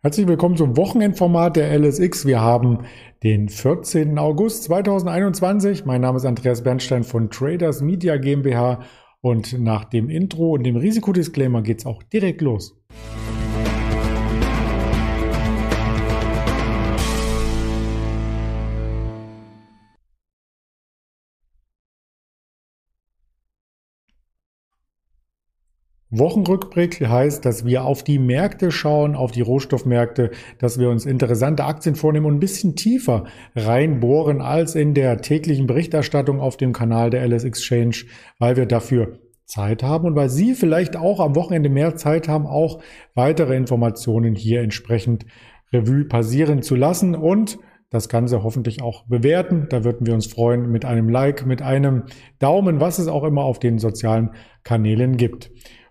Herzlich willkommen zum Wochenendformat der LSX. Wir haben den 14. August 2021. Mein Name ist Andreas Bernstein von Traders Media GmbH und nach dem Intro und dem Risikodisclaimer geht's auch direkt los. Wochenrückblick heißt, dass wir auf die Märkte schauen, auf die Rohstoffmärkte, dass wir uns interessante Aktien vornehmen und ein bisschen tiefer reinbohren als in der täglichen Berichterstattung auf dem Kanal der LS Exchange, weil wir dafür Zeit haben und weil Sie vielleicht auch am Wochenende mehr Zeit haben, auch weitere Informationen hier entsprechend Revue passieren zu lassen und das Ganze hoffentlich auch bewerten. Da würden wir uns freuen mit einem Like, mit einem Daumen, was es auch immer auf den sozialen Kanälen gibt.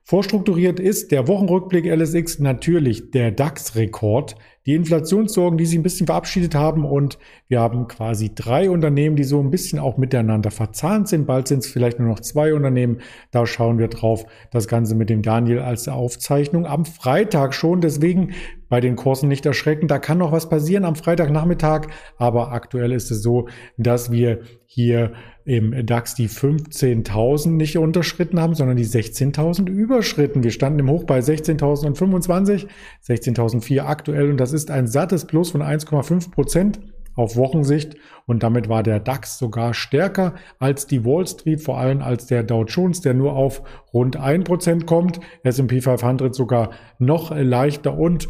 Vorstrukturiert ist der Wochenrückblick LSX natürlich der DAX-Rekord, die Inflationssorgen, die sich ein bisschen verabschiedet haben und wir haben quasi drei Unternehmen, die so ein bisschen auch miteinander verzahnt sind. Bald sind es vielleicht nur noch zwei Unternehmen. Da schauen wir drauf. Das Ganze mit dem Daniel als Aufzeichnung am Freitag schon. Deswegen bei den Kursen nicht erschrecken. Da kann noch was passieren am Freitagnachmittag. Aber aktuell ist es so, dass wir hier im DAX die 15.000 nicht unterschritten haben, sondern die 16.000 überschritten. Wir standen im Hoch bei 16.025, 16.004 aktuell und das ist ein sattes Plus von 1,5 Prozent auf Wochensicht. Und damit war der DAX sogar stärker als die Wall Street, vor allem als der Dow Jones, der nur auf rund 1% kommt, S&P 500 sogar noch leichter. Und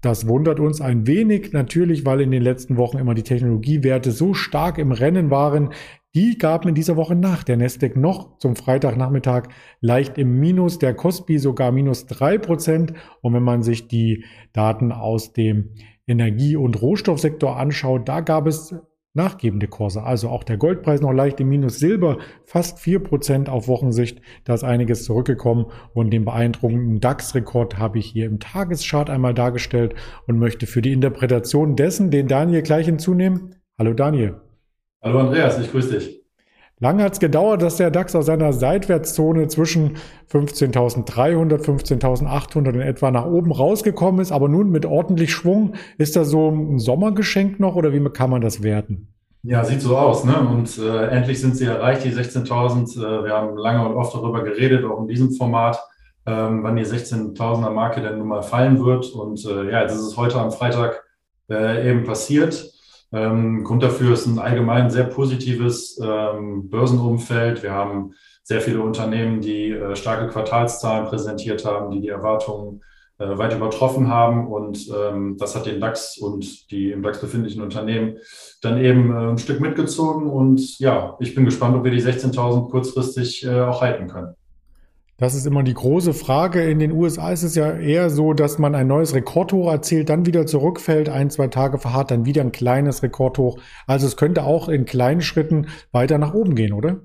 das wundert uns ein wenig natürlich, weil in den letzten Wochen immer die Technologiewerte so stark im Rennen waren. Die gaben in dieser Woche nach. Der Nasdaq noch zum Freitagnachmittag leicht im Minus, der Kospi sogar minus drei Prozent. Und wenn man sich die Daten aus dem Energie- und Rohstoffsektor anschaut, da gab es nachgebende Kurse. Also auch der Goldpreis noch leicht im Minus, Silber fast vier Prozent auf Wochensicht. Da ist einiges zurückgekommen und den beeindruckenden DAX-Rekord habe ich hier im Tageschart einmal dargestellt und möchte für die Interpretation dessen den Daniel gleich hinzunehmen. Hallo Daniel. Hallo Andreas, ich grüße dich. Lange hat es gedauert, dass der DAX aus seiner Seitwärtszone zwischen 15.300, 15.800 in etwa nach oben rausgekommen ist, aber nun mit ordentlich Schwung. Ist das so ein Sommergeschenk noch oder wie kann man das werten? Ja, sieht so aus. Ne? Und äh, endlich sind sie erreicht, die 16.000. Äh, wir haben lange und oft darüber geredet, auch in diesem Format, ähm, wann die 16.000er Marke denn nun mal fallen wird. Und äh, ja, jetzt ist es heute am Freitag äh, eben passiert. Ähm, Grund dafür ist ein allgemein sehr positives ähm, Börsenumfeld. Wir haben sehr viele Unternehmen, die äh, starke Quartalszahlen präsentiert haben, die die Erwartungen äh, weit übertroffen haben. Und ähm, das hat den DAX und die im DAX befindlichen Unternehmen dann eben äh, ein Stück mitgezogen. Und ja, ich bin gespannt, ob wir die 16.000 kurzfristig äh, auch halten können. Das ist immer die große Frage. In den USA ist es ja eher so, dass man ein neues Rekordhoch erzielt, dann wieder zurückfällt, ein, zwei Tage verharrt, dann wieder ein kleines Rekordhoch. Also es könnte auch in kleinen Schritten weiter nach oben gehen, oder?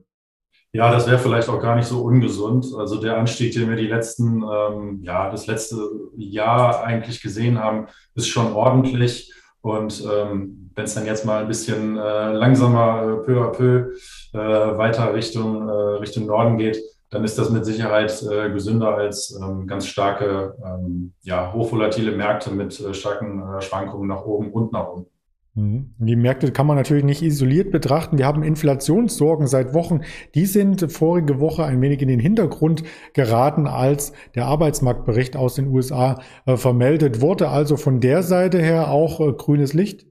Ja, das wäre vielleicht auch gar nicht so ungesund. Also der Anstieg, den wir die letzten, ähm, ja, das letzte Jahr eigentlich gesehen haben, ist schon ordentlich. Und ähm, wenn es dann jetzt mal ein bisschen äh, langsamer, äh, peu à peu äh, weiter Richtung, äh, Richtung Norden geht, dann ist das mit Sicherheit äh, gesünder als ähm, ganz starke, ähm, ja, hochvolatile Märkte mit äh, starken äh, Schwankungen nach oben und nach unten. Mhm. Die Märkte kann man natürlich nicht isoliert betrachten. Wir haben Inflationssorgen seit Wochen. Die sind vorige Woche ein wenig in den Hintergrund geraten, als der Arbeitsmarktbericht aus den USA äh, vermeldet wurde. Also von der Seite her auch äh, grünes Licht.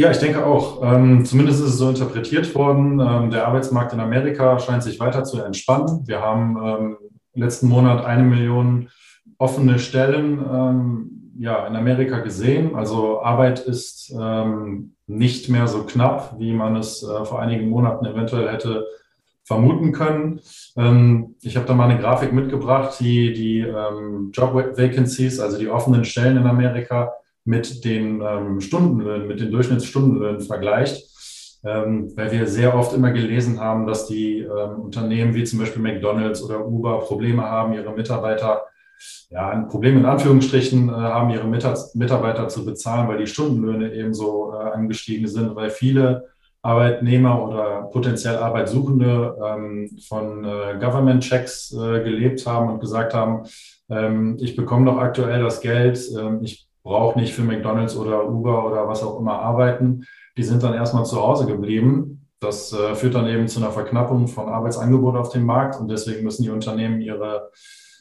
Ja, ich denke auch. Ähm, zumindest ist es so interpretiert worden. Ähm, der Arbeitsmarkt in Amerika scheint sich weiter zu entspannen. Wir haben ähm, letzten Monat eine Million offene Stellen ähm, ja, in Amerika gesehen. Also Arbeit ist ähm, nicht mehr so knapp, wie man es äh, vor einigen Monaten eventuell hätte vermuten können. Ähm, ich habe da mal eine Grafik mitgebracht, die die Job Vacancies, also die offenen Stellen in Amerika, mit den ähm, Stundenlöhnen, mit den Durchschnittsstundenlöhnen vergleicht. Ähm, weil wir sehr oft immer gelesen haben, dass die ähm, Unternehmen wie zum Beispiel McDonald's oder Uber Probleme haben, ihre Mitarbeiter, ja, ein Problem in Anführungsstrichen, äh, haben ihre Mitarbeiter zu bezahlen, weil die Stundenlöhne eben so äh, angestiegen sind, weil viele Arbeitnehmer oder potenziell Arbeitssuchende ähm, von äh, Government-Checks äh, gelebt haben und gesagt haben, ähm, ich bekomme doch aktuell das Geld, ähm, ich braucht nicht für McDonald's oder Uber oder was auch immer arbeiten. Die sind dann erstmal zu Hause geblieben. Das äh, führt dann eben zu einer Verknappung von Arbeitsangebot auf dem Markt und deswegen müssen die Unternehmen ihre,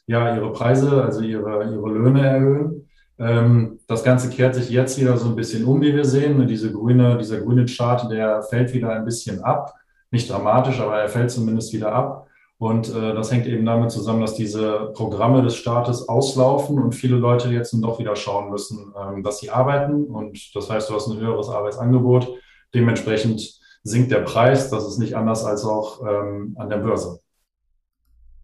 ja, ihre Preise, also ihre, ihre Löhne erhöhen. Ähm, das Ganze kehrt sich jetzt wieder so ein bisschen um, wie wir sehen. Diese grüne, dieser grüne Chart, der fällt wieder ein bisschen ab. Nicht dramatisch, aber er fällt zumindest wieder ab. Und äh, das hängt eben damit zusammen, dass diese Programme des Staates auslaufen und viele Leute jetzt dann doch wieder schauen müssen, ähm, dass sie arbeiten. Und das heißt, du hast ein höheres Arbeitsangebot. Dementsprechend sinkt der Preis. Das ist nicht anders als auch ähm, an der Börse.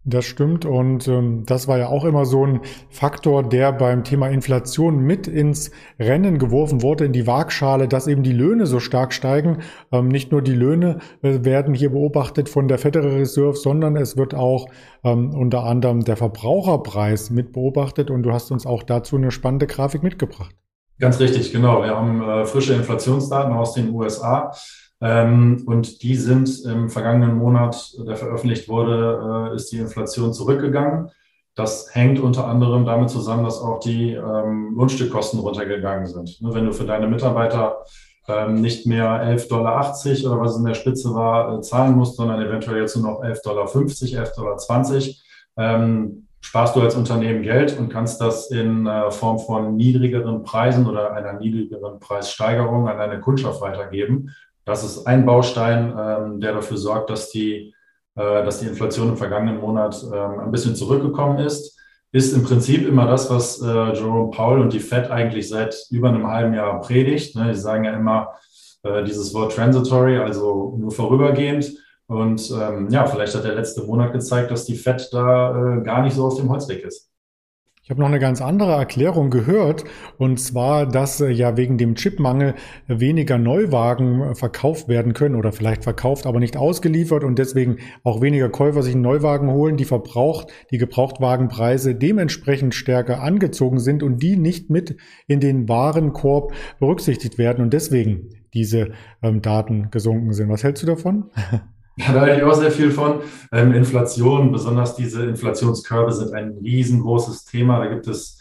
Das stimmt und ähm, das war ja auch immer so ein Faktor, der beim Thema Inflation mit ins Rennen geworfen wurde, in die Waagschale, dass eben die Löhne so stark steigen. Ähm, nicht nur die Löhne äh, werden hier beobachtet von der Federal Reserve, sondern es wird auch ähm, unter anderem der Verbraucherpreis mit beobachtet und du hast uns auch dazu eine spannende Grafik mitgebracht. Ganz richtig, genau. Wir haben äh, frische Inflationsdaten aus den USA. Ähm, und die sind im vergangenen Monat, der veröffentlicht wurde, äh, ist die Inflation zurückgegangen. Das hängt unter anderem damit zusammen, dass auch die ähm, Lohnstückkosten runtergegangen sind. Ne, wenn du für deine Mitarbeiter ähm, nicht mehr 11,80 Dollar oder was in der Spitze war, äh, zahlen musst, sondern eventuell jetzt nur noch 11,50 Dollar, 11,20 Dollar, sparst du als Unternehmen Geld und kannst das in äh, Form von niedrigeren Preisen oder einer niedrigeren Preissteigerung an deine Kundschaft weitergeben. Das ist ein Baustein, ähm, der dafür sorgt, dass die, äh, dass die Inflation im vergangenen Monat ähm, ein bisschen zurückgekommen ist. Ist im Prinzip immer das, was äh, Jerome Powell und die Fed eigentlich seit über einem halben Jahr predigt. Ne? Die sagen ja immer äh, dieses Wort transitory, also nur vorübergehend. Und ähm, ja, vielleicht hat der letzte Monat gezeigt, dass die Fed da äh, gar nicht so auf dem Holzweg ist. Ich habe noch eine ganz andere Erklärung gehört, und zwar, dass äh, ja wegen dem Chipmangel weniger Neuwagen äh, verkauft werden können oder vielleicht verkauft, aber nicht ausgeliefert und deswegen auch weniger Käufer sich einen Neuwagen holen, die verbraucht, die Gebrauchtwagenpreise dementsprechend stärker angezogen sind und die nicht mit in den Warenkorb berücksichtigt werden und deswegen diese ähm, Daten gesunken sind. Was hältst du davon? Ja, da halte ich auch sehr viel von. Ähm, Inflation, besonders diese Inflationskörbe sind ein riesengroßes Thema. Da gibt es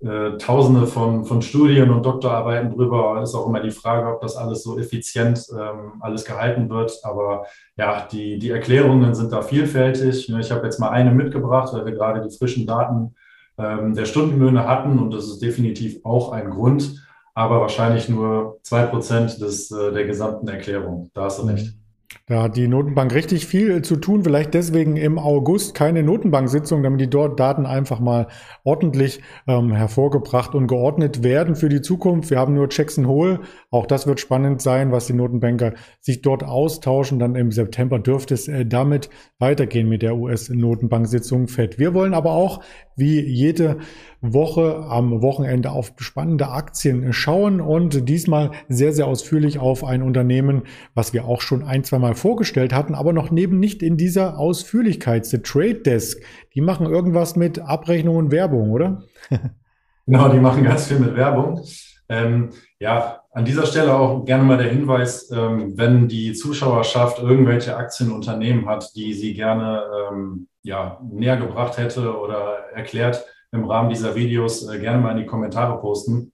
äh, Tausende von, von Studien und Doktorarbeiten drüber. Ist auch immer die Frage, ob das alles so effizient ähm, alles gehalten wird. Aber ja, die, die Erklärungen sind da vielfältig. Ich habe jetzt mal eine mitgebracht, weil wir gerade die frischen Daten ähm, der Stundenlöhne hatten und das ist definitiv auch ein Grund, aber wahrscheinlich nur zwei Prozent des, äh, der gesamten Erklärung. Da hast du recht. Mhm. Da hat die Notenbank richtig viel zu tun. Vielleicht deswegen im August keine Notenbank-Sitzung, damit die dort Daten einfach mal ordentlich ähm, hervorgebracht und geordnet werden für die Zukunft. Wir haben nur Jackson Hole. Auch das wird spannend sein, was die Notenbanker sich dort austauschen. Dann im September dürfte es äh, damit weitergehen mit der US-Notenbank-Sitzung FED. Wir wollen aber auch, wie jede Woche am Wochenende auf spannende Aktien schauen und diesmal sehr, sehr ausführlich auf ein Unternehmen, was wir auch schon ein, zwei Mal vorgestellt hatten, aber noch neben nicht in dieser Ausführlichkeit. The Trade Desk, die machen irgendwas mit Abrechnung und Werbung, oder? genau, die machen ganz viel mit Werbung. Ähm, ja, an dieser Stelle auch gerne mal der Hinweis, ähm, wenn die Zuschauerschaft irgendwelche Aktienunternehmen hat, die sie gerne ähm, ja, näher gebracht hätte oder erklärt, im Rahmen dieser Videos äh, gerne mal in die Kommentare posten.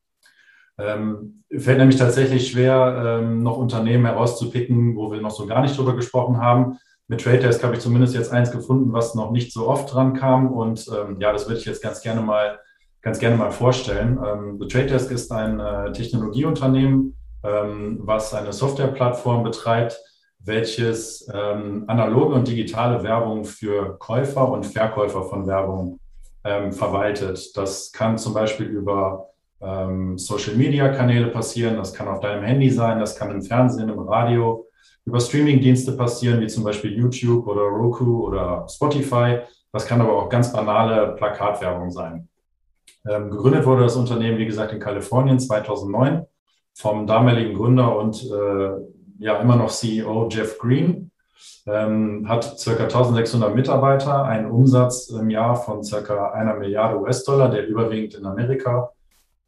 Ähm, fällt nämlich tatsächlich schwer, ähm, noch Unternehmen herauszupicken, wo wir noch so gar nicht drüber gesprochen haben. Mit Trade Desk habe ich zumindest jetzt eins gefunden, was noch nicht so oft dran kam. Und ähm, ja, das würde ich jetzt ganz gerne mal, ganz gerne mal vorstellen. Ähm, The Trade Desk ist ein äh, Technologieunternehmen, ähm, was eine Softwareplattform betreibt, welches ähm, analoge und digitale Werbung für Käufer und Verkäufer von Werbung ähm, verwaltet. Das kann zum Beispiel über ähm, Social-Media-Kanäle passieren, das kann auf deinem Handy sein, das kann im Fernsehen, im Radio, über Streaming-Dienste passieren, wie zum Beispiel YouTube oder Roku oder Spotify. Das kann aber auch ganz banale Plakatwerbung sein. Ähm, gegründet wurde das Unternehmen, wie gesagt, in Kalifornien 2009 vom damaligen Gründer und äh, ja immer noch CEO Jeff Green ähm, hat circa 1600 Mitarbeiter, einen Umsatz im Jahr von circa einer Milliarde US-Dollar, der überwiegend in Amerika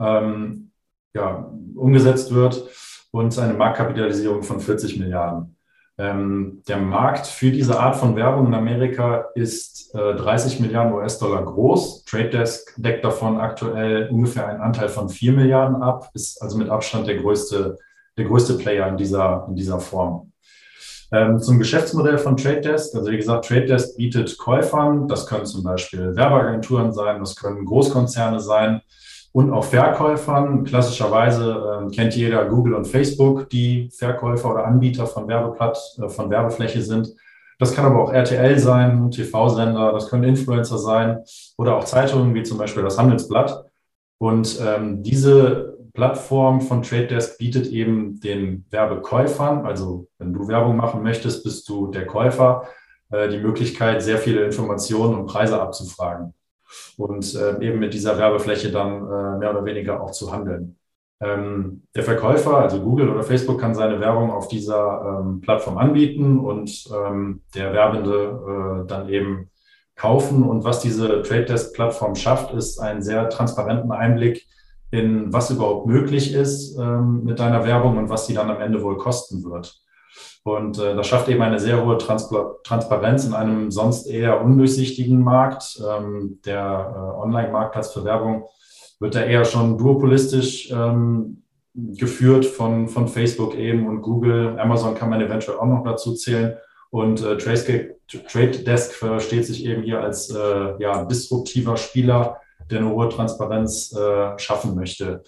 ähm, ja, umgesetzt wird und eine Marktkapitalisierung von 40 Milliarden. Ähm, der Markt für diese Art von Werbung in Amerika ist äh, 30 Milliarden US-Dollar groß. Trade Desk deckt davon aktuell ungefähr einen Anteil von 4 Milliarden ab, ist also mit Abstand der größte, der größte Player in dieser, in dieser Form. Ähm, zum Geschäftsmodell von Trade Desk. Also wie gesagt, Trade Desk bietet Käufern, das können zum Beispiel Werbeagenturen sein, das können Großkonzerne sein, und auch Verkäufern. Klassischerweise äh, kennt jeder Google und Facebook, die Verkäufer oder Anbieter von Werbeblatt, äh, von Werbefläche sind. Das kann aber auch RTL sein, TV-Sender, das können Influencer sein oder auch Zeitungen wie zum Beispiel das Handelsblatt. Und ähm, diese Plattform von Trade Desk bietet eben den Werbekäufern, also wenn du Werbung machen möchtest, bist du der Käufer, äh, die Möglichkeit, sehr viele Informationen und Preise abzufragen und äh, eben mit dieser Werbefläche dann äh, mehr oder weniger auch zu handeln. Ähm, der Verkäufer, also Google oder Facebook, kann seine Werbung auf dieser ähm, Plattform anbieten und ähm, der Werbende dann eben kaufen. Und was diese Trade Desk Plattform schafft, ist einen sehr transparenten Einblick in was überhaupt möglich ist ähm, mit deiner Werbung und was sie dann am Ende wohl kosten wird. Und äh, das schafft eben eine sehr hohe Transpar Transparenz in einem sonst eher undurchsichtigen Markt. Ähm, der äh, Online-Marktplatz für Werbung wird da eher schon duopolistisch ähm, geführt von, von Facebook eben und Google. Amazon kann man eventuell auch noch dazu zählen. Und äh, Trade Desk versteht sich eben hier als äh, ja, disruptiver Spieler, der eine hohe Transparenz äh, schaffen möchte.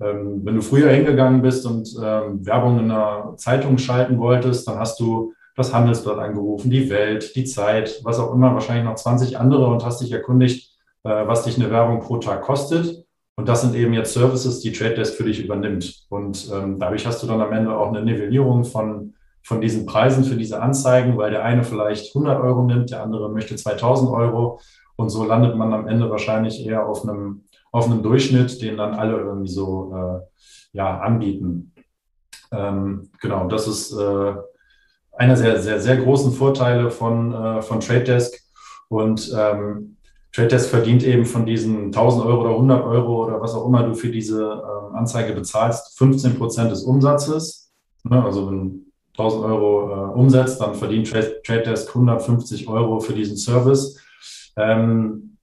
Ähm, wenn du früher hingegangen bist und ähm, Werbung in einer Zeitung schalten wolltest, dann hast du das Handelsblatt angerufen, die Welt, die Zeit, was auch immer, wahrscheinlich noch 20 andere und hast dich erkundigt, äh, was dich eine Werbung pro Tag kostet. Und das sind eben jetzt Services, die Trade Desk für dich übernimmt. Und ähm, dadurch hast du dann am Ende auch eine Nivellierung von, von diesen Preisen für diese Anzeigen, weil der eine vielleicht 100 Euro nimmt, der andere möchte 2000 Euro. Und so landet man am Ende wahrscheinlich eher auf einem auf einem Durchschnitt, den dann alle irgendwie so äh, ja, anbieten. Ähm, genau, das ist äh, einer sehr, sehr, sehr großen Vorteile von, äh, von Trade Desk. Und ähm, Trade Desk verdient eben von diesen 1000 Euro oder 100 Euro oder was auch immer du für diese äh, Anzeige bezahlst, 15 Prozent des Umsatzes. Ne? Also wenn 1000 Euro äh, umsetzt, dann verdient Trade, Trade Desk 150 Euro für diesen Service. Ähm,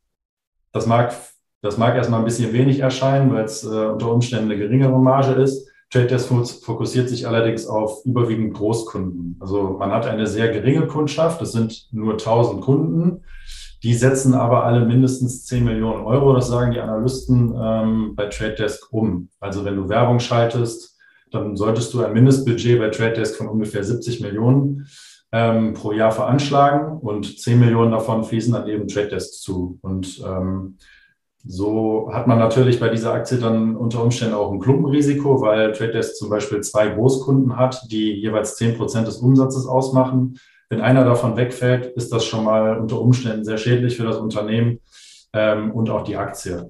das mag das mag erstmal ein bisschen wenig erscheinen, weil es äh, unter Umständen eine geringere Marge ist. Trade Desk fokussiert sich allerdings auf überwiegend Großkunden. Also man hat eine sehr geringe Kundschaft, das sind nur 1000 Kunden. Die setzen aber alle mindestens 10 Millionen Euro, das sagen die Analysten ähm, bei Trade Desk um. Also wenn du Werbung schaltest, dann solltest du ein Mindestbudget bei Trade Desk von ungefähr 70 Millionen ähm, pro Jahr veranschlagen und 10 Millionen davon fließen dann eben Trade Desk zu. Und ähm, so hat man natürlich bei dieser Aktie dann unter Umständen auch ein Klumpenrisiko, weil Trade Desk zum Beispiel zwei Großkunden hat, die jeweils zehn Prozent des Umsatzes ausmachen. Wenn einer davon wegfällt, ist das schon mal unter Umständen sehr schädlich für das Unternehmen ähm, und auch die Aktie.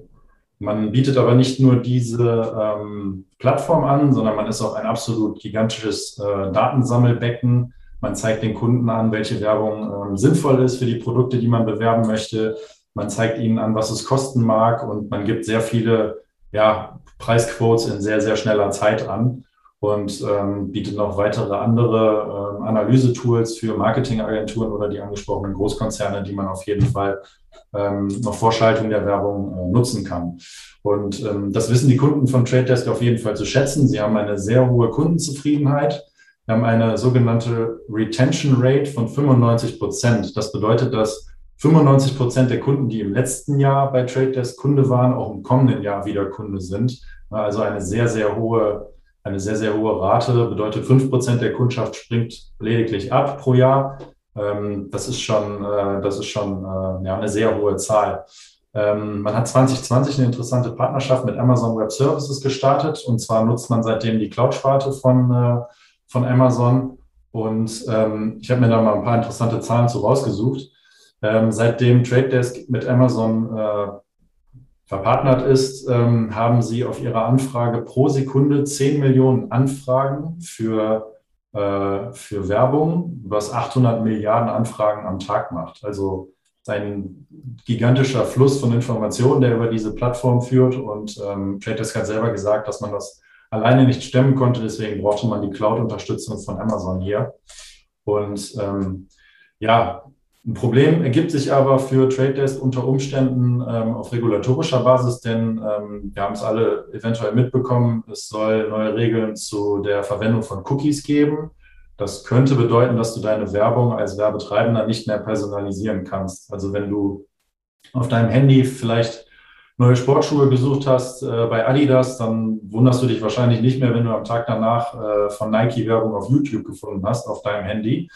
Man bietet aber nicht nur diese ähm, Plattform an, sondern man ist auch ein absolut gigantisches äh, Datensammelbecken. Man zeigt den Kunden an, welche Werbung ähm, sinnvoll ist für die Produkte, die man bewerben möchte. Man zeigt ihnen an, was es kosten mag und man gibt sehr viele ja, Preisquotes in sehr, sehr schneller Zeit an und ähm, bietet noch weitere andere ähm, Analysetools für Marketingagenturen oder die angesprochenen Großkonzerne, die man auf jeden Fall ähm, noch vor Schaltung der Werbung äh, nutzen kann. Und ähm, das wissen die Kunden von Trade Desk auf jeden Fall zu schätzen. Sie haben eine sehr hohe Kundenzufriedenheit. Wir haben eine sogenannte Retention Rate von 95 Prozent. Das bedeutet, dass 95 Prozent der Kunden, die im letzten Jahr bei Trade Desk Kunde waren, auch im kommenden Jahr wieder Kunde sind. Also eine sehr, sehr hohe, eine sehr, sehr hohe Rate bedeutet, fünf Prozent der Kundschaft springt lediglich ab pro Jahr. Ähm, das ist schon, äh, das ist schon äh, ja, eine sehr hohe Zahl. Ähm, man hat 2020 eine interessante Partnerschaft mit Amazon Web Services gestartet. Und zwar nutzt man seitdem die Cloud-Sparte von, äh, von Amazon. Und ähm, ich habe mir da mal ein paar interessante Zahlen zu rausgesucht. Ähm, seitdem Trade Desk mit Amazon äh, verpartnert ist, ähm, haben sie auf ihrer Anfrage pro Sekunde 10 Millionen Anfragen für, äh, für Werbung, was 800 Milliarden Anfragen am Tag macht. Also ein gigantischer Fluss von Informationen, der über diese Plattform führt. Und ähm, Trade Desk hat selber gesagt, dass man das alleine nicht stemmen konnte. Deswegen brauchte man die Cloud-Unterstützung von Amazon hier. Und ähm, ja, ein Problem ergibt sich aber für Trade Desk unter Umständen ähm, auf regulatorischer Basis, denn ähm, wir haben es alle eventuell mitbekommen, es soll neue Regeln zu der Verwendung von Cookies geben. Das könnte bedeuten, dass du deine Werbung als Werbetreibender nicht mehr personalisieren kannst. Also wenn du auf deinem Handy vielleicht neue Sportschuhe gesucht hast äh, bei Adidas, dann wunderst du dich wahrscheinlich nicht mehr, wenn du am Tag danach äh, von Nike Werbung auf YouTube gefunden hast auf deinem Handy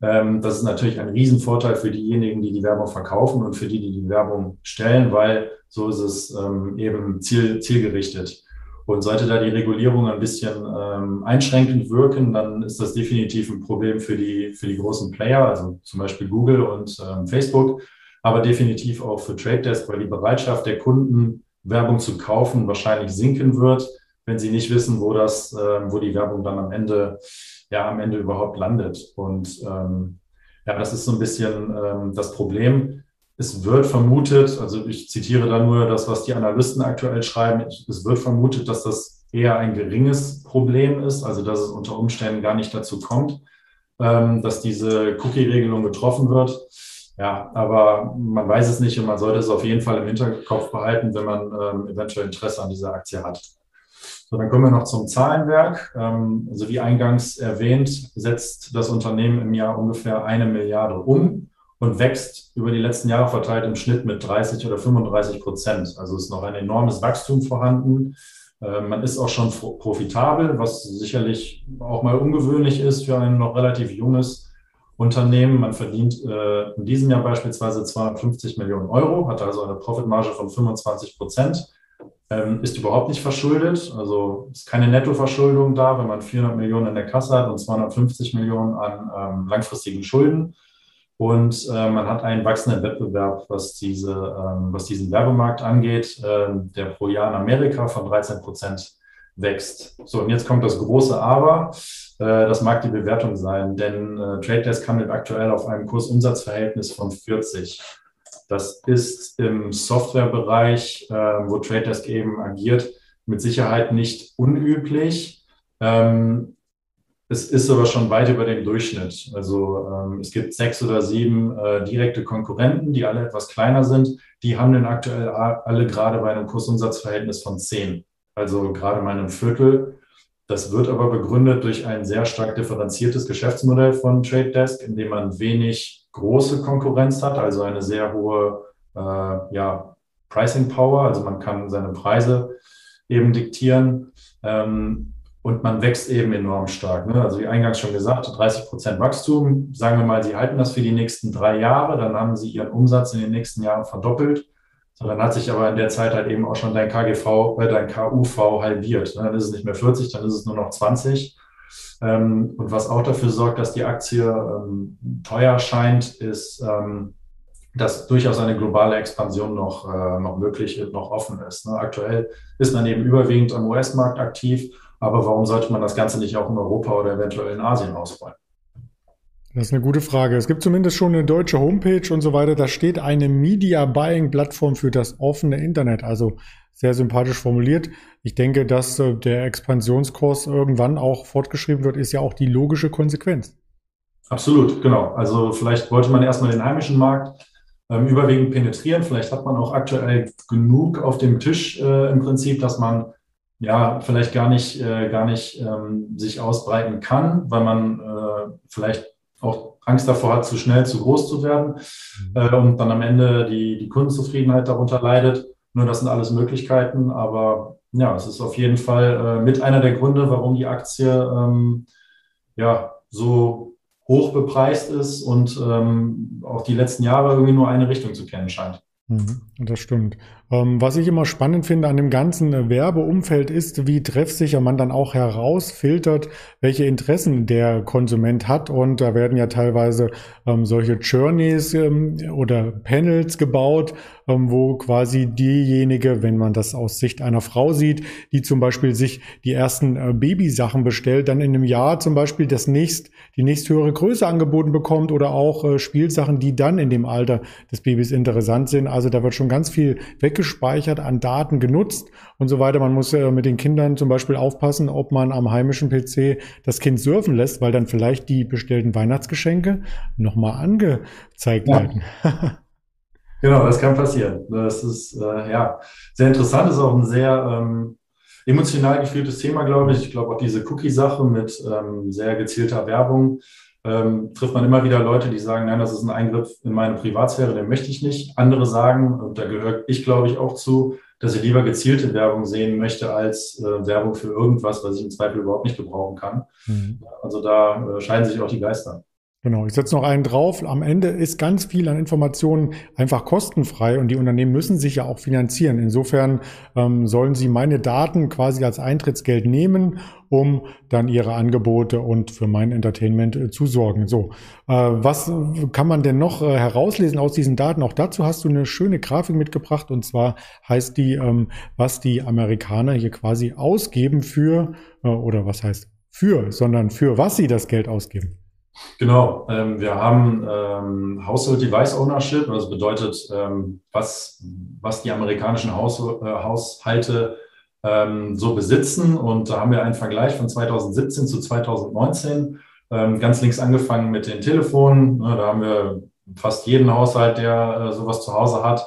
ähm, das ist natürlich ein Riesenvorteil für diejenigen, die die Werbung verkaufen und für die, die die Werbung stellen, weil so ist es ähm, eben ziel, zielgerichtet. Und sollte da die Regulierung ein bisschen ähm, einschränkend wirken, dann ist das definitiv ein Problem für die, für die großen Player, also zum Beispiel Google und ähm, Facebook, aber definitiv auch für Trade Desk, weil die Bereitschaft der Kunden, Werbung zu kaufen, wahrscheinlich sinken wird, wenn sie nicht wissen, wo das, äh, wo die Werbung dann am Ende ja am Ende überhaupt landet. Und ähm, ja, das ist so ein bisschen ähm, das Problem. Es wird vermutet, also ich zitiere da nur das, was die Analysten aktuell schreiben, es wird vermutet, dass das eher ein geringes Problem ist, also dass es unter Umständen gar nicht dazu kommt, ähm, dass diese Cookie-Regelung getroffen wird. Ja, aber man weiß es nicht und man sollte es auf jeden Fall im Hinterkopf behalten, wenn man ähm, eventuell Interesse an dieser Aktie hat. So, dann kommen wir noch zum Zahlenwerk. Ähm, also wie eingangs erwähnt, setzt das Unternehmen im Jahr ungefähr eine Milliarde um und wächst über die letzten Jahre verteilt im Schnitt mit 30 oder 35 Prozent. Also ist noch ein enormes Wachstum vorhanden. Ähm, man ist auch schon profitabel, was sicherlich auch mal ungewöhnlich ist für ein noch relativ junges Unternehmen. Man verdient äh, in diesem Jahr beispielsweise 250 Millionen Euro, hat also eine Profitmarge von 25 Prozent ähm, ist überhaupt nicht verschuldet. Also ist keine Nettoverschuldung da, wenn man 400 Millionen in der Kasse hat und 250 Millionen an ähm, langfristigen Schulden. Und äh, man hat einen wachsenden Wettbewerb, was, diese, ähm, was diesen Werbemarkt angeht, äh, der pro Jahr in Amerika von 13 Prozent wächst. So, und jetzt kommt das große Aber. Äh, das mag die Bewertung sein, denn äh, Trade Desk handelt aktuell auf einem Kursumsatzverhältnis von 40. Das ist im Softwarebereich, äh, wo Trade Desk eben agiert, mit Sicherheit nicht unüblich. Ähm, es ist aber schon weit über dem Durchschnitt. Also ähm, es gibt sechs oder sieben äh, direkte Konkurrenten, die alle etwas kleiner sind. Die handeln aktuell alle gerade bei einem Kursumsatzverhältnis von zehn, also gerade mal einem Viertel. Das wird aber begründet durch ein sehr stark differenziertes Geschäftsmodell von Trade Desk, in dem man wenig große Konkurrenz hat, also eine sehr hohe äh, ja, Pricing Power, also man kann seine Preise eben diktieren ähm, und man wächst eben enorm stark. Ne? Also wie eingangs schon gesagt, 30 Prozent Wachstum. Sagen wir mal, Sie halten das für die nächsten drei Jahre, dann haben Sie Ihren Umsatz in den nächsten Jahren verdoppelt. So, dann hat sich aber in der Zeit halt eben auch schon dein KGV, äh, dein KUV halbiert. Ne? Dann ist es nicht mehr 40, dann ist es nur noch 20. Ähm, und was auch dafür sorgt, dass die Aktie ähm, teuer scheint, ist, ähm, dass durchaus eine globale Expansion noch, äh, noch möglich, noch offen ist. Ne? Aktuell ist man eben überwiegend am US-Markt aktiv, aber warum sollte man das Ganze nicht auch in Europa oder eventuell in Asien ausrollen? Das ist eine gute Frage. Es gibt zumindest schon eine deutsche Homepage und so weiter. Da steht eine Media Buying Plattform für das offene Internet. Also sehr sympathisch formuliert. Ich denke, dass äh, der Expansionskurs irgendwann auch fortgeschrieben wird, ist ja auch die logische Konsequenz. Absolut, genau. Also vielleicht wollte man erstmal den heimischen Markt ähm, überwiegend penetrieren. Vielleicht hat man auch aktuell genug auf dem Tisch äh, im Prinzip, dass man ja vielleicht gar nicht, äh, gar nicht ähm, sich ausbreiten kann, weil man äh, vielleicht auch Angst davor hat, zu schnell zu groß zu werden mhm. äh, und dann am Ende die, die Kundenzufriedenheit darunter leidet. Nur das sind alles Möglichkeiten, aber ja, es ist auf jeden Fall äh, mit einer der Gründe, warum die Aktie ähm, ja so hoch bepreist ist und ähm, auch die letzten Jahre irgendwie nur eine Richtung zu kennen scheint. Mhm, das stimmt. Ähm, was ich immer spannend finde an dem ganzen Werbeumfeld ist, wie treffsicher man dann auch herausfiltert, welche Interessen der Konsument hat. Und da werden ja teilweise ähm, solche Journeys ähm, oder Panels gebaut, ähm, wo quasi diejenige, wenn man das aus Sicht einer Frau sieht, die zum Beispiel sich die ersten äh, Babysachen bestellt, dann in einem Jahr zum Beispiel das nächst, die nächsthöhere Größe angeboten bekommt oder auch äh, Spielsachen, die dann in dem Alter des Babys interessant sind. Also da wird schon ganz viel weg weggespeichert, an Daten genutzt und so weiter. Man muss äh, mit den Kindern zum Beispiel aufpassen, ob man am heimischen PC das Kind surfen lässt, weil dann vielleicht die bestellten Weihnachtsgeschenke nochmal angezeigt ja. werden. genau, das kann passieren. Das ist äh, ja sehr interessant, das ist auch ein sehr ähm, emotional gefühltes Thema, glaube ich. Ich glaube auch diese Cookie-Sache mit ähm, sehr gezielter Werbung ähm, trifft man immer wieder Leute, die sagen, nein, das ist ein Eingriff in meine Privatsphäre, den möchte ich nicht. Andere sagen, und da gehört ich, glaube ich, auch zu, dass ich lieber gezielte Werbung sehen möchte als äh, Werbung für irgendwas, was ich im Zweifel überhaupt nicht gebrauchen kann. Mhm. Also da äh, scheiden sich auch die Geister. Genau, ich setze noch einen drauf. Am Ende ist ganz viel an Informationen einfach kostenfrei und die Unternehmen müssen sich ja auch finanzieren. Insofern ähm, sollen sie meine Daten quasi als Eintrittsgeld nehmen, um dann ihre Angebote und für mein Entertainment äh, zu sorgen. So, äh, was kann man denn noch äh, herauslesen aus diesen Daten? Auch dazu hast du eine schöne Grafik mitgebracht und zwar heißt die, ähm, was die Amerikaner hier quasi ausgeben für, äh, oder was heißt für, sondern für was sie das Geld ausgeben. Genau, ähm, wir haben ähm, Household Device Ownership, das bedeutet, ähm, was, was die amerikanischen Haus, äh, Haushalte ähm, so besitzen. Und da haben wir einen Vergleich von 2017 zu 2019. Ähm, ganz links angefangen mit den Telefonen. Ne, da haben wir fast jeden Haushalt, der äh, sowas zu Hause hat.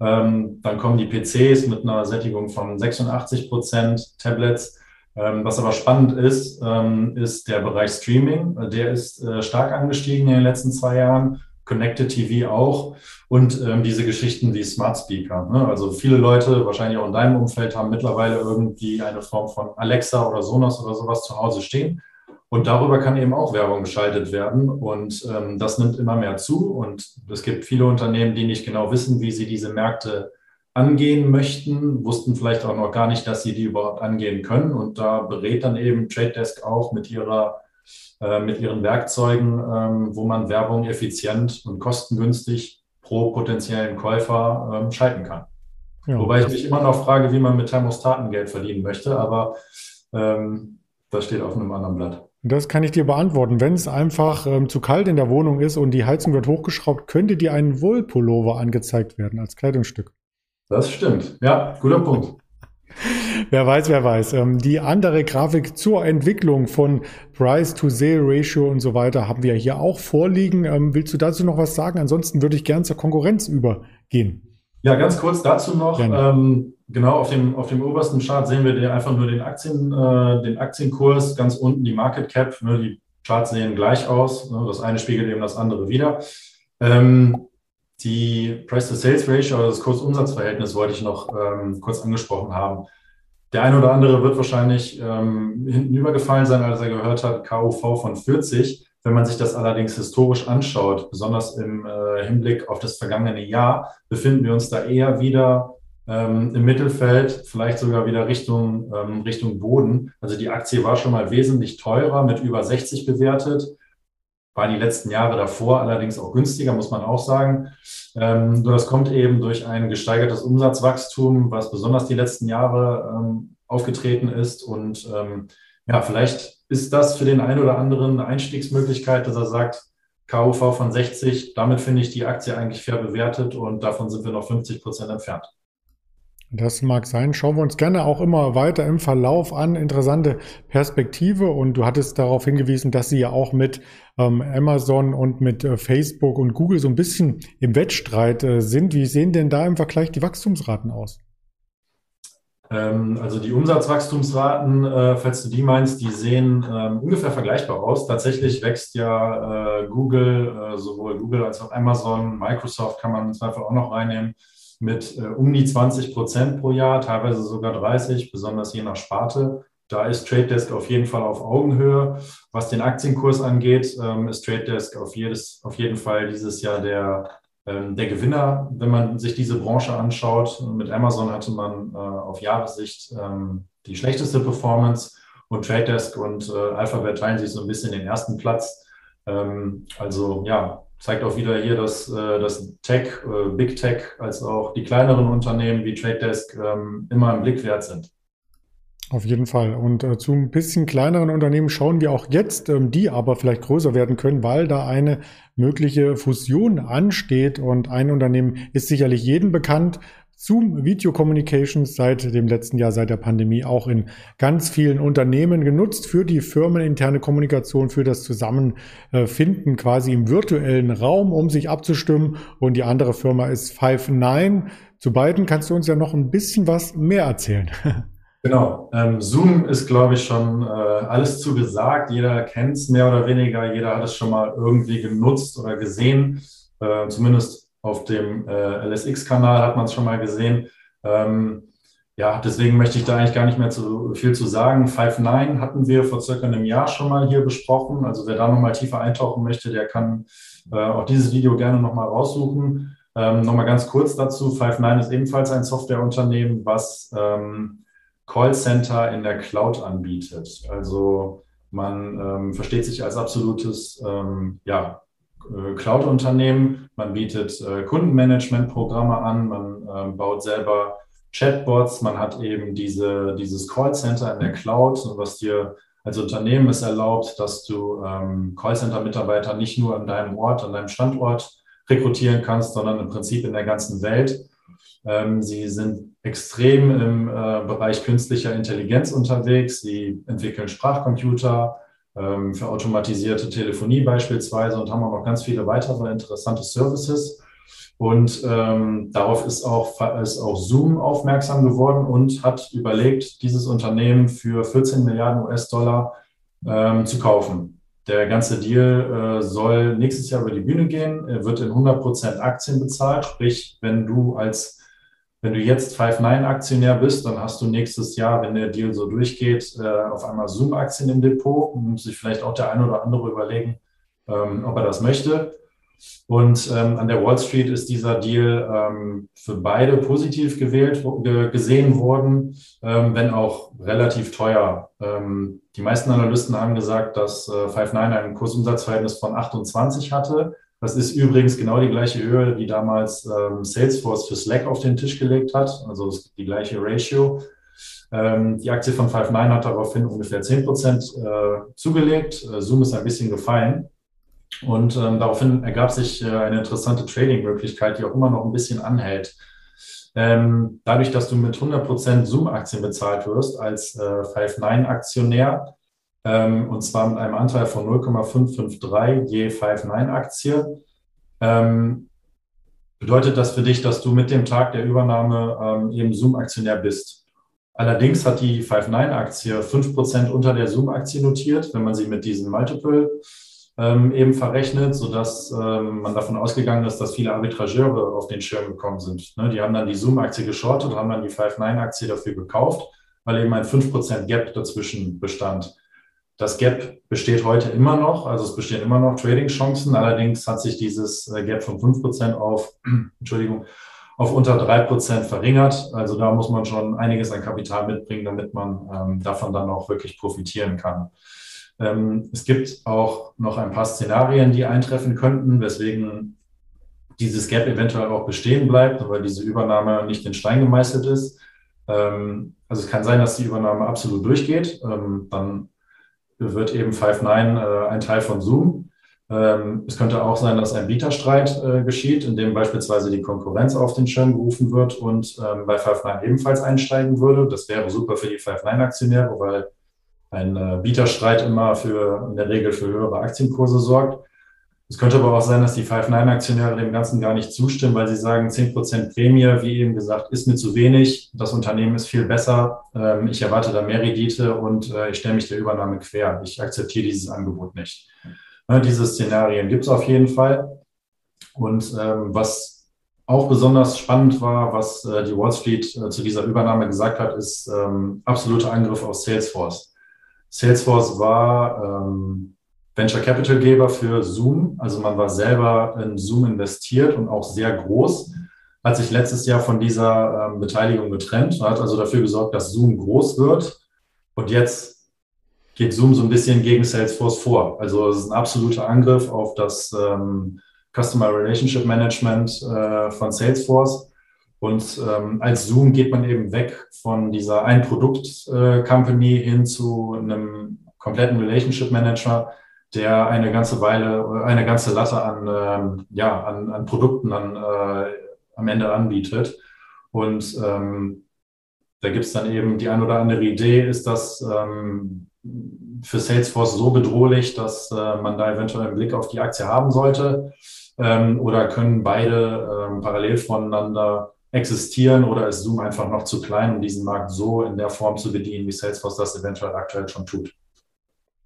Ähm, dann kommen die PCs mit einer Sättigung von 86 Prozent, Tablets ähm, was aber spannend ist, ähm, ist der Bereich Streaming. Der ist äh, stark angestiegen in den letzten zwei Jahren. Connected TV auch und ähm, diese Geschichten wie Smart Speaker. Ne? Also viele Leute, wahrscheinlich auch in deinem Umfeld, haben mittlerweile irgendwie eine Form von Alexa oder Sonos oder sowas zu Hause stehen. Und darüber kann eben auch Werbung geschaltet werden. Und ähm, das nimmt immer mehr zu. Und es gibt viele Unternehmen, die nicht genau wissen, wie sie diese Märkte angehen möchten, wussten vielleicht auch noch gar nicht, dass sie die überhaupt angehen können. Und da berät dann eben Trade Desk auch mit ihrer äh, mit ihren Werkzeugen, ähm, wo man Werbung effizient und kostengünstig pro potenziellen Käufer ähm, schalten kann. Ja, Wobei ich mich immer noch frage, wie man mit Thermostaten Geld verdienen möchte, aber ähm, das steht auf einem anderen Blatt. Das kann ich dir beantworten. Wenn es einfach ähm, zu kalt in der Wohnung ist und die Heizung wird hochgeschraubt, könnte dir ein Wollpullover angezeigt werden als Kleidungsstück. Das stimmt. Ja, guter Punkt. Wer weiß, wer weiß. Ähm, die andere Grafik zur Entwicklung von Price-to-Sale-Ratio und so weiter haben wir hier auch vorliegen. Ähm, willst du dazu noch was sagen? Ansonsten würde ich gern zur Konkurrenz übergehen. Ja, ganz kurz dazu noch. Ähm, genau, auf dem, auf dem obersten Chart sehen wir einfach nur den, Aktien, äh, den Aktienkurs, ganz unten die Market Cap. Ne, die Charts sehen gleich aus. Ne, das eine spiegelt eben das andere wieder. Ähm, die Price-to-Sales-Ratio, also das Kursumsatzverhältnis, wollte ich noch ähm, kurz angesprochen haben. Der eine oder andere wird wahrscheinlich ähm, hinten übergefallen sein, als er gehört hat, KUV von 40. Wenn man sich das allerdings historisch anschaut, besonders im äh, Hinblick auf das vergangene Jahr, befinden wir uns da eher wieder ähm, im Mittelfeld, vielleicht sogar wieder Richtung, ähm, Richtung Boden. Also die Aktie war schon mal wesentlich teurer, mit über 60 bewertet waren die letzten Jahre davor allerdings auch günstiger, muss man auch sagen. Ähm, nur das kommt eben durch ein gesteigertes Umsatzwachstum, was besonders die letzten Jahre ähm, aufgetreten ist. Und ähm, ja, vielleicht ist das für den einen oder anderen eine Einstiegsmöglichkeit, dass er sagt, KUV von 60, damit finde ich die Aktie eigentlich fair bewertet und davon sind wir noch 50 Prozent entfernt. Das mag sein. Schauen wir uns gerne auch immer weiter im Verlauf an. Interessante Perspektive. Und du hattest darauf hingewiesen, dass sie ja auch mit ähm, Amazon und mit äh, Facebook und Google so ein bisschen im Wettstreit äh, sind. Wie sehen denn da im Vergleich die Wachstumsraten aus? Ähm, also die Umsatzwachstumsraten, äh, falls du die meinst, die sehen ähm, ungefähr vergleichbar aus. Tatsächlich wächst ja äh, Google, äh, sowohl Google als auch Amazon, Microsoft kann man im Zweifel auch noch reinnehmen mit äh, um die 20 Prozent pro Jahr, teilweise sogar 30, besonders je nach Sparte. Da ist Trade Desk auf jeden Fall auf Augenhöhe. Was den Aktienkurs angeht, ähm, ist Trade Desk auf, jedes, auf jeden Fall dieses Jahr der, ähm, der Gewinner, wenn man sich diese Branche anschaut. Mit Amazon hatte man äh, auf Jahressicht ähm, die schlechteste Performance und Trade Desk und äh, Alphabet teilen sich so ein bisschen den ersten Platz. Ähm, also ja, zeigt auch wieder hier, dass äh, das Tech, äh, Big Tech, als auch die kleineren Unternehmen wie Trade Desk ähm, immer im Blick wert sind. Auf jeden Fall. Und äh, zu ein bisschen kleineren Unternehmen schauen wir auch jetzt, ähm, die aber vielleicht größer werden können, weil da eine mögliche Fusion ansteht. Und ein Unternehmen ist sicherlich jedem bekannt, Zoom Video Communications seit dem letzten Jahr, seit der Pandemie auch in ganz vielen Unternehmen genutzt für die firmeninterne Kommunikation, für das Zusammenfinden quasi im virtuellen Raum, um sich abzustimmen. Und die andere Firma ist Five9. Zu beiden kannst du uns ja noch ein bisschen was mehr erzählen. Genau. Ähm, Zoom ist, glaube ich, schon äh, alles zu gesagt. Jeder kennt es mehr oder weniger. Jeder hat es schon mal irgendwie genutzt oder gesehen. Äh, zumindest auf dem äh, LSX-Kanal hat man es schon mal gesehen. Ähm, ja, deswegen möchte ich da eigentlich gar nicht mehr zu viel zu sagen. Five Nine hatten wir vor circa einem Jahr schon mal hier besprochen. Also wer da nochmal tiefer eintauchen möchte, der kann äh, auch dieses Video gerne nochmal raussuchen. Ähm, nochmal ganz kurz dazu. Five Nine ist ebenfalls ein Softwareunternehmen, was ähm, Callcenter in der Cloud anbietet. Also man ähm, versteht sich als absolutes ähm, ja, Cloud-Unternehmen. Man bietet äh, Kundenmanagement-Programme an, man äh, baut selber Chatbots, man hat eben diese, dieses Callcenter in der Cloud, was dir als Unternehmen es erlaubt, dass du ähm, Callcenter-Mitarbeiter nicht nur an deinem Ort, an deinem Standort rekrutieren kannst, sondern im Prinzip in der ganzen Welt. Ähm, sie sind extrem im äh, Bereich künstlicher Intelligenz unterwegs. Sie entwickeln Sprachcomputer für automatisierte Telefonie beispielsweise und haben auch noch ganz viele weitere interessante Services. Und ähm, darauf ist auch, ist auch Zoom aufmerksam geworden und hat überlegt, dieses Unternehmen für 14 Milliarden US-Dollar ähm, zu kaufen. Der ganze Deal äh, soll nächstes Jahr über die Bühne gehen, er wird in 100 Prozent Aktien bezahlt. Sprich, wenn du als wenn du jetzt Five9-Aktionär bist, dann hast du nächstes Jahr, wenn der Deal so durchgeht, äh, auf einmal Zoom-Aktien im Depot. Muss sich vielleicht auch der eine oder andere überlegen, ähm, ob er das möchte. Und ähm, an der Wall Street ist dieser Deal ähm, für beide positiv gewählt, gesehen worden, wenn auch relativ teuer. die meisten Analysten haben gesagt, dass äh, Five9 ein Kursumsatzverhältnis von 28 hatte das ist übrigens genau die gleiche Höhe, die damals ähm, Salesforce für Slack auf den Tisch gelegt hat, also die gleiche Ratio. Ähm, die Aktie von Five9 hat daraufhin ungefähr 10 Prozent äh, zugelegt. Äh, Zoom ist ein bisschen gefallen. Und ähm, daraufhin ergab sich äh, eine interessante Trading-Möglichkeit, die auch immer noch ein bisschen anhält. Ähm, dadurch, dass du mit 100 Prozent Zoom-Aktien bezahlt wirst als äh, Five9-Aktionär, ähm, und zwar mit einem Anteil von 0,553 je 5-9-Aktie. Ähm, bedeutet das für dich, dass du mit dem Tag der Übernahme ähm, eben Zoom-Aktionär bist. Allerdings hat die 5-9-Aktie 5% unter der Zoom-Aktie notiert, wenn man sie mit diesem Multiple ähm, eben verrechnet, sodass ähm, man davon ausgegangen ist, dass viele Arbitrageure auf den Schirm gekommen sind. Ne? Die haben dann die Zoom-Aktie geschortet, haben dann die 5-9-Aktie dafür gekauft, weil eben ein 5% Gap dazwischen bestand. Das Gap besteht heute immer noch, also es bestehen immer noch Trading-Chancen. Allerdings hat sich dieses äh, Gap von 5% auf, Entschuldigung, auf unter 3% verringert. Also da muss man schon einiges an Kapital mitbringen, damit man ähm, davon dann auch wirklich profitieren kann. Ähm, es gibt auch noch ein paar Szenarien, die eintreffen könnten, weswegen dieses Gap eventuell auch bestehen bleibt, weil diese Übernahme nicht in Stein gemeißelt ist. Ähm, also es kann sein, dass die Übernahme absolut durchgeht. Ähm, dann wird eben Five9 äh, ein Teil von Zoom. Ähm, es könnte auch sein, dass ein Bieterstreit äh, geschieht, in dem beispielsweise die Konkurrenz auf den Schirm gerufen wird und ähm, bei Five9 ebenfalls einsteigen würde. Das wäre super für die Five9-Aktionäre, weil ein äh, Bieterstreit immer für in der Regel für höhere Aktienkurse sorgt. Es könnte aber auch sein, dass die Five9-Aktionäre dem Ganzen gar nicht zustimmen, weil sie sagen, 10% Prämie, wie eben gesagt, ist mir zu wenig. Das Unternehmen ist viel besser. Ähm, ich erwarte da mehr Rendite und äh, ich stelle mich der Übernahme quer. Ich akzeptiere dieses Angebot nicht. Diese Szenarien gibt es auf jeden Fall. Und ähm, was auch besonders spannend war, was äh, die Wall Street äh, zu dieser Übernahme gesagt hat, ist ähm, absoluter Angriff auf Salesforce. Salesforce war Venture Capital Geber für Zoom. Also man war selber in Zoom investiert und auch sehr groß. Hat sich letztes Jahr von dieser ähm, Beteiligung getrennt und hat also dafür gesorgt, dass Zoom groß wird. Und jetzt geht Zoom so ein bisschen gegen Salesforce vor. Also es ist ein absoluter Angriff auf das ähm, Customer Relationship Management äh, von Salesforce. Und ähm, als Zoom geht man eben weg von dieser Ein-Produkt-Company äh, hin zu einem kompletten Relationship Manager, der eine ganze Weile, eine ganze Latte an, ähm, ja, an, an Produkten an, äh, am Ende anbietet. Und ähm, da gibt es dann eben die ein oder andere Idee, ist das ähm, für Salesforce so bedrohlich, dass äh, man da eventuell einen Blick auf die Aktie haben sollte? Ähm, oder können beide ähm, parallel voneinander existieren oder ist Zoom einfach noch zu klein, um diesen Markt so in der Form zu bedienen, wie Salesforce das eventuell aktuell schon tut?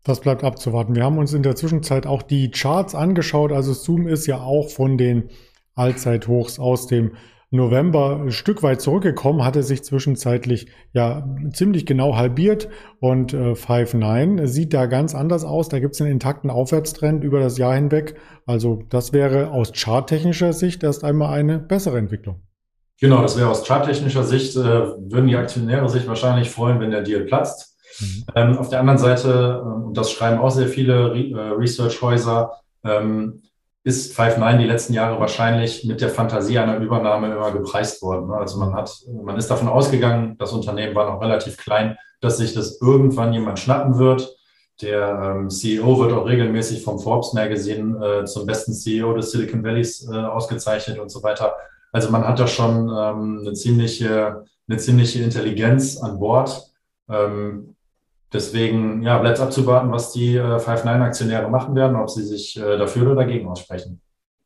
Das bleibt abzuwarten. Wir haben uns in der Zwischenzeit auch die Charts angeschaut. Also Zoom ist ja auch von den Allzeithochs aus dem November ein Stück weit zurückgekommen, hatte sich zwischenzeitlich ja ziemlich genau halbiert und äh, Five9 sieht da ganz anders aus. Da gibt es einen intakten Aufwärtstrend über das Jahr hinweg. Also das wäre aus charttechnischer Sicht erst einmal eine bessere Entwicklung. Genau, das wäre aus charttechnischer Sicht, äh, würden die Aktionäre sich wahrscheinlich freuen, wenn der Deal platzt. Mhm. Ähm, auf der anderen Seite, ähm, und das schreiben auch sehr viele Re äh, Research-Häuser, ähm, ist Five9 die letzten Jahre wahrscheinlich mit der Fantasie einer Übernahme immer gepreist worden. Ne? Also man hat, man ist davon ausgegangen, das Unternehmen war noch relativ klein, dass sich das irgendwann jemand schnappen wird. Der ähm, CEO wird auch regelmäßig vom Forbes Magazine äh, zum besten CEO des Silicon Valleys äh, ausgezeichnet und so weiter. Also man hat da schon ähm, eine ziemliche, eine ziemliche Intelligenz an Bord. Ähm, Deswegen ja, bleibt abzuwarten, was die äh, Five9-Aktionäre machen werden, ob sie sich äh, dafür oder dagegen aussprechen.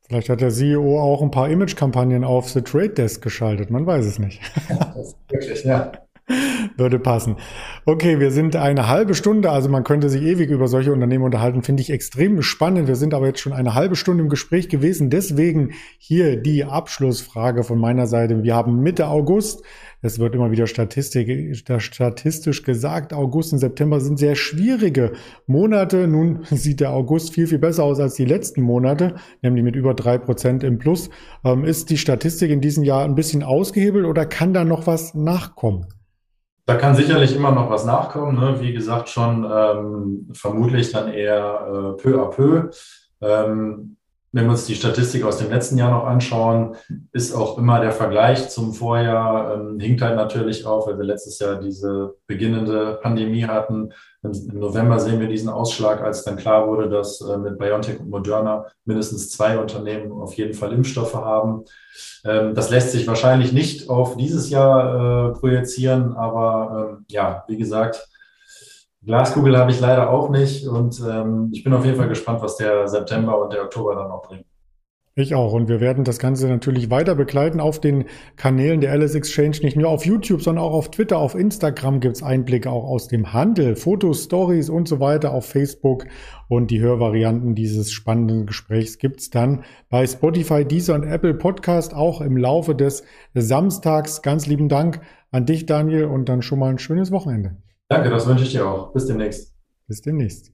Vielleicht hat der CEO auch ein paar Image-Kampagnen auf The Trade Desk geschaltet, man weiß es nicht. wirklich, ja. Würde passen. Okay, wir sind eine halbe Stunde, also man könnte sich ewig über solche Unternehmen unterhalten, finde ich extrem spannend. Wir sind aber jetzt schon eine halbe Stunde im Gespräch gewesen. Deswegen hier die Abschlussfrage von meiner Seite. Wir haben Mitte August. Es wird immer wieder statistisch gesagt, August und September sind sehr schwierige Monate. Nun sieht der August viel, viel besser aus als die letzten Monate, nämlich mit über drei Prozent im Plus. Ähm, ist die Statistik in diesem Jahr ein bisschen ausgehebelt oder kann da noch was nachkommen? Da kann sicherlich immer noch was nachkommen. Ne? Wie gesagt, schon ähm, vermutlich dann eher äh, peu à peu. Ähm, wenn wir uns die Statistik aus dem letzten Jahr noch anschauen, ist auch immer der Vergleich zum Vorjahr, ähm, hinkt halt natürlich auf, weil wir letztes Jahr diese beginnende Pandemie hatten. Im November sehen wir diesen Ausschlag, als dann klar wurde, dass äh, mit BioNTech und Moderna mindestens zwei Unternehmen auf jeden Fall Impfstoffe haben. Ähm, das lässt sich wahrscheinlich nicht auf dieses Jahr äh, projizieren, aber ähm, ja, wie gesagt, Glaskugel habe ich leider auch nicht und ähm, ich bin auf jeden Fall gespannt, was der September und der Oktober dann noch bringen. Ich auch. Und wir werden das Ganze natürlich weiter begleiten auf den Kanälen der Alice Exchange, nicht nur auf YouTube, sondern auch auf Twitter, auf Instagram gibt es Einblicke auch aus dem Handel, Fotos, Stories und so weiter auf Facebook. Und die Hörvarianten dieses spannenden Gesprächs gibt es dann bei Spotify, Deezer und Apple Podcast auch im Laufe des Samstags. Ganz lieben Dank an dich, Daniel, und dann schon mal ein schönes Wochenende. Danke, das wünsche ich dir auch. Bis demnächst. Bis demnächst.